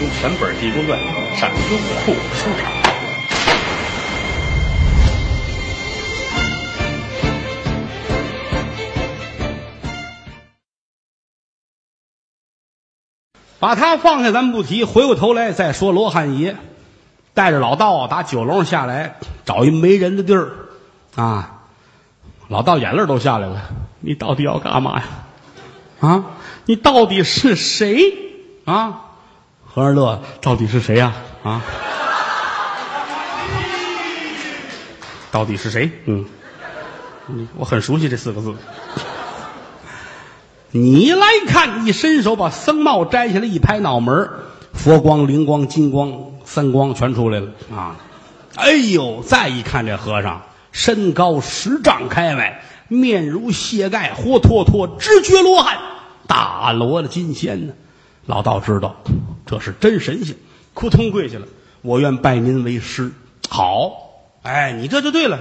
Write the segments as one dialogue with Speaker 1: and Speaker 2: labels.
Speaker 1: 用全本《地宫传》上优酷书场。
Speaker 2: 把他放下，咱们不提。回过头来再说罗汉爷，带着老道啊，打酒楼上下来，找一没人的地儿，啊，老道眼泪都下来了。你到底要干嘛呀？啊，你到底是谁？啊，和尚乐，到底是谁呀？啊，到底是谁？嗯，我很熟悉这四个字。你来看，一伸手把僧帽摘下来，一拍脑门佛光、灵光、金光三光全出来了啊！哎呦，再一看这和尚，身高十丈开外，面如蟹盖，活脱脱直觉罗汉，大罗的金仙呢。老道知道这是真神仙，扑通跪下了，我愿拜您为师。好，哎，你这就对了，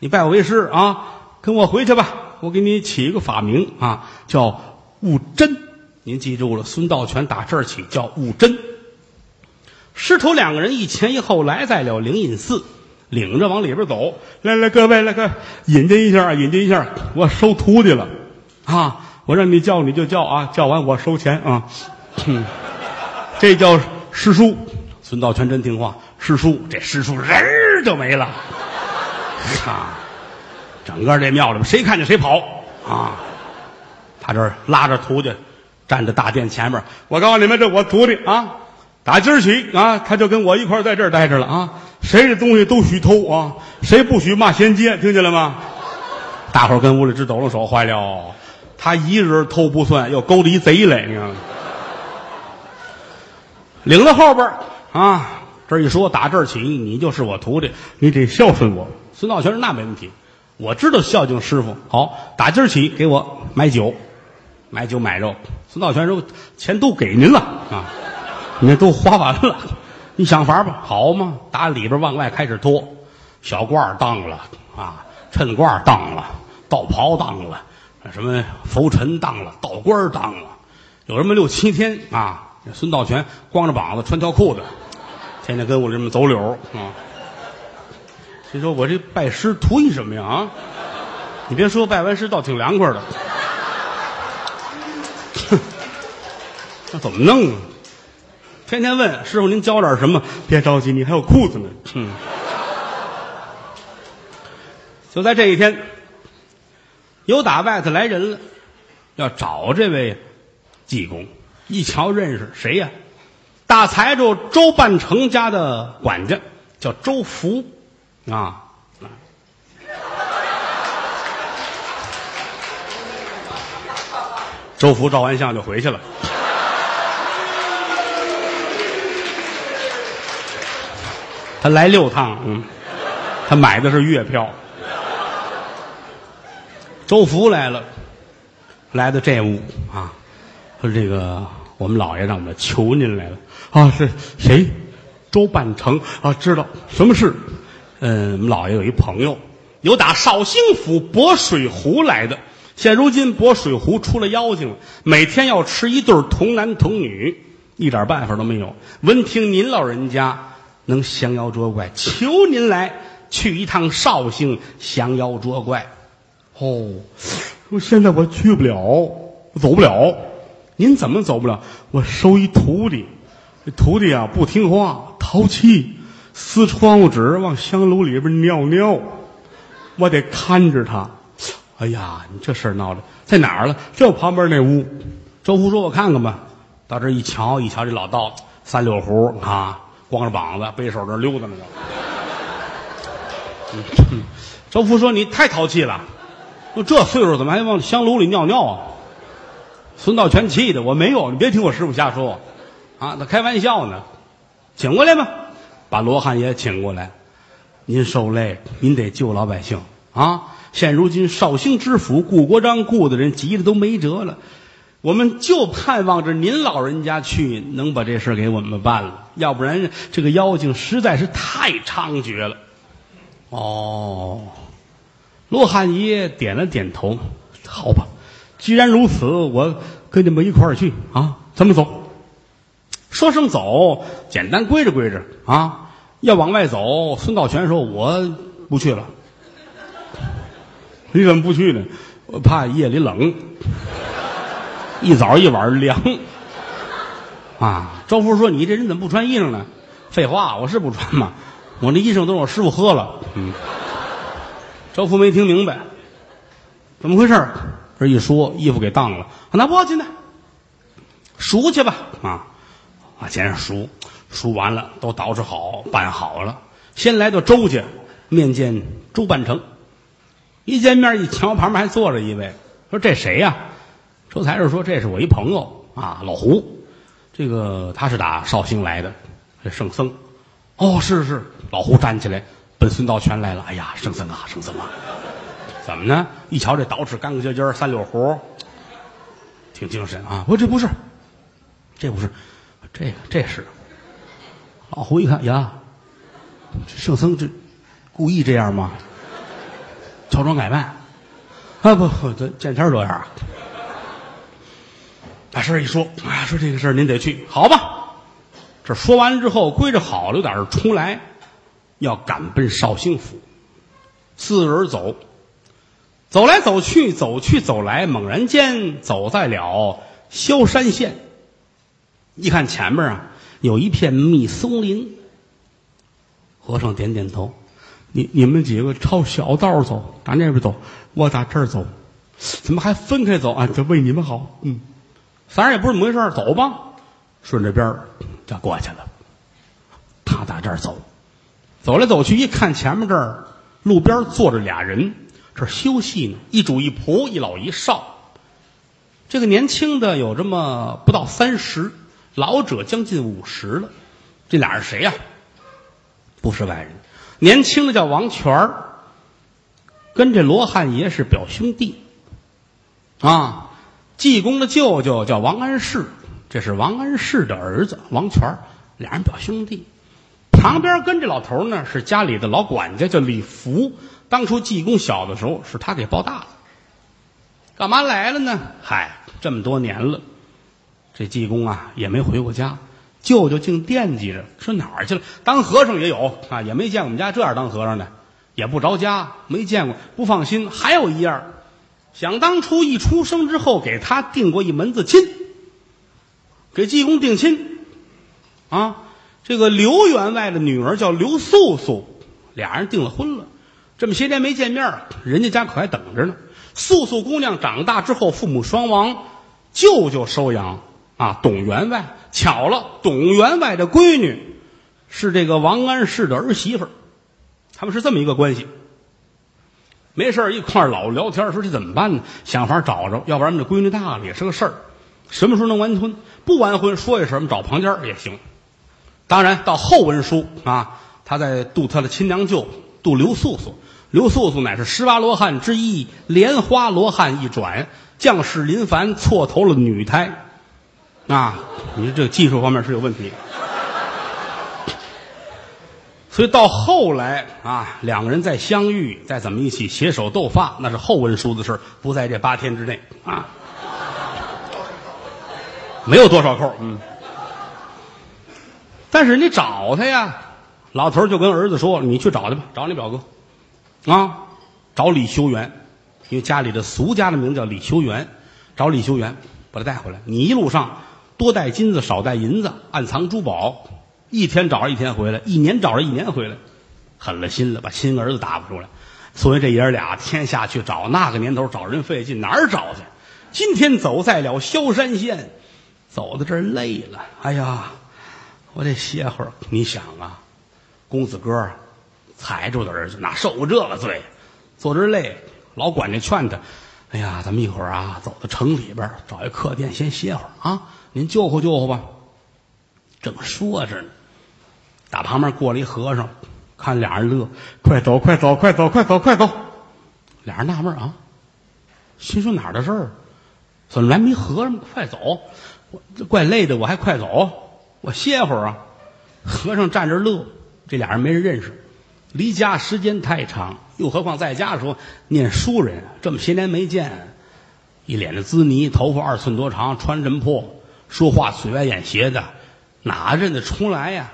Speaker 2: 你拜我为师啊，跟我回去吧。我给你起一个法名啊，叫悟真。您记住了，孙道全打这儿起叫悟真。师徒两个人一前一后来在了灵隐寺，领着往里边走。来来，各位来个引荐一下，引荐一下，我收徒弟了啊！我让你叫你就叫啊，叫完我收钱啊。哼，这叫师叔。孙道全真听话，师叔这师叔人儿就没了啊。整个这庙里边，谁看见谁跑啊！他这拉着徒弟，站在大殿前面。我告诉你们，这我徒弟啊，打今儿起啊，他就跟我一块在这儿待着了啊。谁的东西都许偷啊，谁不许骂衔接，听见了吗？大伙儿跟屋里直抖了手，坏了，他一人偷不算，又勾着一贼来，你看。领到后边儿啊，这一说，打这儿起，你就是我徒弟，你得孝顺我。孙道全说那没问题。我知道孝敬师傅好，打今儿起给我买酒，买酒买肉。孙道全说钱都给您了啊，您都花完了，你想法吧，好嘛？打里边往外开始脱，小褂当了啊，衬褂当了，道袍当了，什么拂尘当了，道官当了，有这么六七天啊。孙道全光着膀子穿条裤子，天天跟我这么走柳啊。谁说我这拜师图一什么呀？啊，你别说，拜完师倒挺凉快的。哼，那怎么弄啊？天天问师傅您教点什么？别着急，你还有裤子呢。嗯，就在这一天，有打外头来人了，要找这位济公。一瞧认识谁呀？大财主周半成家的管家，叫周福。啊，周福照完相就回去了。他来六趟，嗯，他买的是月票。周福来了，来到这屋啊，说这个我们老爷让我们求您来了啊，是谁？周半成啊，知道什么事？嗯，我们老爷有一朋友，有打绍兴府博水湖来的。现如今博水湖出了妖精了，每天要吃一对童男童女，一点办法都没有。闻听您老人家能降妖捉怪，求您来去一趟绍兴降妖捉怪。哦，说现在我去不了，我走不了。您怎么走不了？我收一徒弟，这徒弟啊不听话，淘气。撕窗户纸，往香炉里边尿尿，我得看着他。哎呀，你这事儿闹的在哪儿了？就旁边那屋。周福说：“我看看吧。”到这一瞧，一瞧这老道三溜胡啊，光着膀子，背手这溜达呢。周福说：“你太淘气了，都这岁数怎么还往香炉里尿尿啊？”孙道全气的：“我没有，你别听我师傅瞎说，啊，他开玩笑呢，请过来吧。”把罗汉爷请过来，您受累，您得救老百姓。啊！现如今绍兴知府顾国璋顾的人急的都没辙了，我们就盼望着您老人家去能把这事给我们办了，要不然这个妖精实在是太猖獗了。哦，罗汉爷点了点头，好吧，既然如此，我跟你们一块儿去啊！咱们走。说声走，简单归着归着啊，要往外走。孙道全说：“我不去了。”你怎么不去呢？我怕夜里冷，一早一晚凉。啊，周福说：“你这人怎么不穿衣裳呢？”废话，我是不穿嘛，我那衣裳都是我师傅喝了。嗯，周福没听明白，怎么回事？这一说，衣服给当了，那不要紧的，赎去吧。啊，啊，先生赎，赎完了都捯饬好，办好了，先来到周家面见周半成。一见面一瞧，旁边还坐着一位，说这谁呀？周才是说这是我一朋友啊，老胡，这个他是打绍兴来的，这圣僧。哦，是是，老胡站起来奔孙道全来了。哎呀，圣僧啊，圣僧啊，怎么呢？一瞧这捯饬干干净净，三绺胡，挺精神啊。我这不是，这不是，这个这是。老胡一看呀，这圣僧这故意这样吗？乔装改扮，啊不，这见天这样啊。把事儿一说，啊，说这个事儿您得去，好吧？这说完之后，归着好了，有点出来，要赶奔绍兴府。四人走，走来走去，走去走来，猛然间走在了萧山县。一看前面啊，有一片密松林。和尚点点头。你你们几个朝小道走，打那边走，我打这儿走，怎么还分开走啊？这为你们好，嗯，反正也不是怎么回事走吧，顺着边儿就过去了。他打这儿走，走来走去，一看前面这儿路边坐着俩人，这休息呢，一主一仆，一老一少。这个年轻的有这么不到三十，老者将近五十了。这俩人谁呀？不是外人。年轻的叫王全儿，跟这罗汉爷是表兄弟，啊，济公的舅舅叫王安世，这是王安世的儿子王全儿，俩人表兄弟。旁边跟这老头呢是家里的老管家，叫李福。当初济公小的时候是他给抱大的。干嘛来了呢？嗨，这么多年了，这济公啊也没回过家。舅舅竟惦记着，说哪儿去了？当和尚也有啊，也没见我们家这样当和尚的，也不着家，没见过，不放心。还有一样，想当初一出生之后，给他定过一门子亲，给济公定亲啊。这个刘员外的女儿叫刘素素，俩人订了婚了。这么些年没见面，人家家可还等着呢。素素姑娘长大之后，父母双亡，舅舅收养啊，董员外。巧了，董员外的闺女是这个王安石的儿媳妇他们是这么一个关系。没事一块老聊天说这怎么办呢？想法找着，要不然这闺女大了也是个事儿。什么时候能完婚？不完婚说一声，找旁家也行。当然到后文书啊，他在度他的亲娘舅，度刘素素。刘素素乃是十八罗汉之一，莲花罗汉一转，将士林凡错投了女胎。啊，你这个技术方面是有问题，所以到后来啊，两个人再相遇，再怎么一起携手斗发，那是后文书的事不在这八天之内啊，没有多少扣，嗯。但是你找他呀，老头就跟儿子说：“你去找去吧，找你表哥，啊，找李修缘，因为家里的俗家的名字叫李修缘，找李修缘，把他带回来。你一路上。”多带金子，少带银子，暗藏珠宝，一天找着一天回来，一年找着一年回来，狠了心了，把亲儿子打发出来。所以这爷儿俩天下去找，那个年头找人费劲，哪儿找去？今天走在了萧山县，走到这儿累了，哎呀，我得歇会儿。你想啊，公子哥踩着的儿子，哪受过这个罪？坐这累，老管家劝他，哎呀，咱们一会儿啊，走到城里边找一客店，先歇会儿啊。您救活救活吧，正说着呢，打旁边过来一和尚，看俩人乐，快走快走快走快走快走，俩人纳闷啊，心说哪儿的事儿，怎么来没和尚？快走，我怪累的，我还快走，我歇会儿啊。和尚站着乐，这俩人没人认识，离家时间太长，又何况在家的时候念书人，这么些年没见，一脸的滋泥，头发二寸多长，穿什么破？说话嘴歪眼斜的，哪认得出来呀？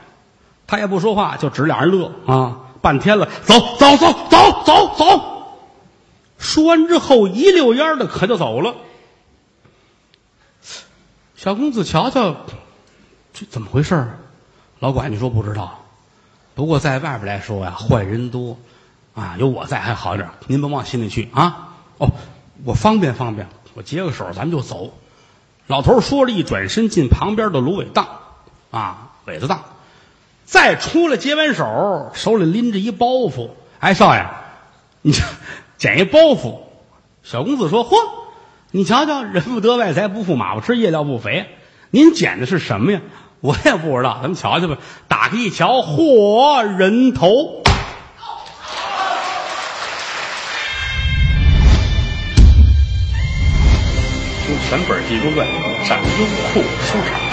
Speaker 2: 他也不说话，就指俩人乐啊，半天了，走走走走走走。说完之后，一溜烟的可就走了。小公子瞧瞧，这怎么回事儿？老管家说不知道，不过在外边来说呀，坏人多，啊，有我在还好点您甭往心里去啊。哦，我方便方便，我结个手，咱们就走。老头说着，一转身进旁边的芦苇荡，啊，苇子荡，再出来接完手，手里拎着一包袱。哎，少爷，你这捡一包袱。小公子说：“嚯，你瞧瞧，人不得外财不富，马不吃夜料不肥。您捡的是什么呀？我也不知道，咱们瞧瞧吧。打开一瞧，嚯，人头。
Speaker 1: 听全本《济公传》上优酷收场。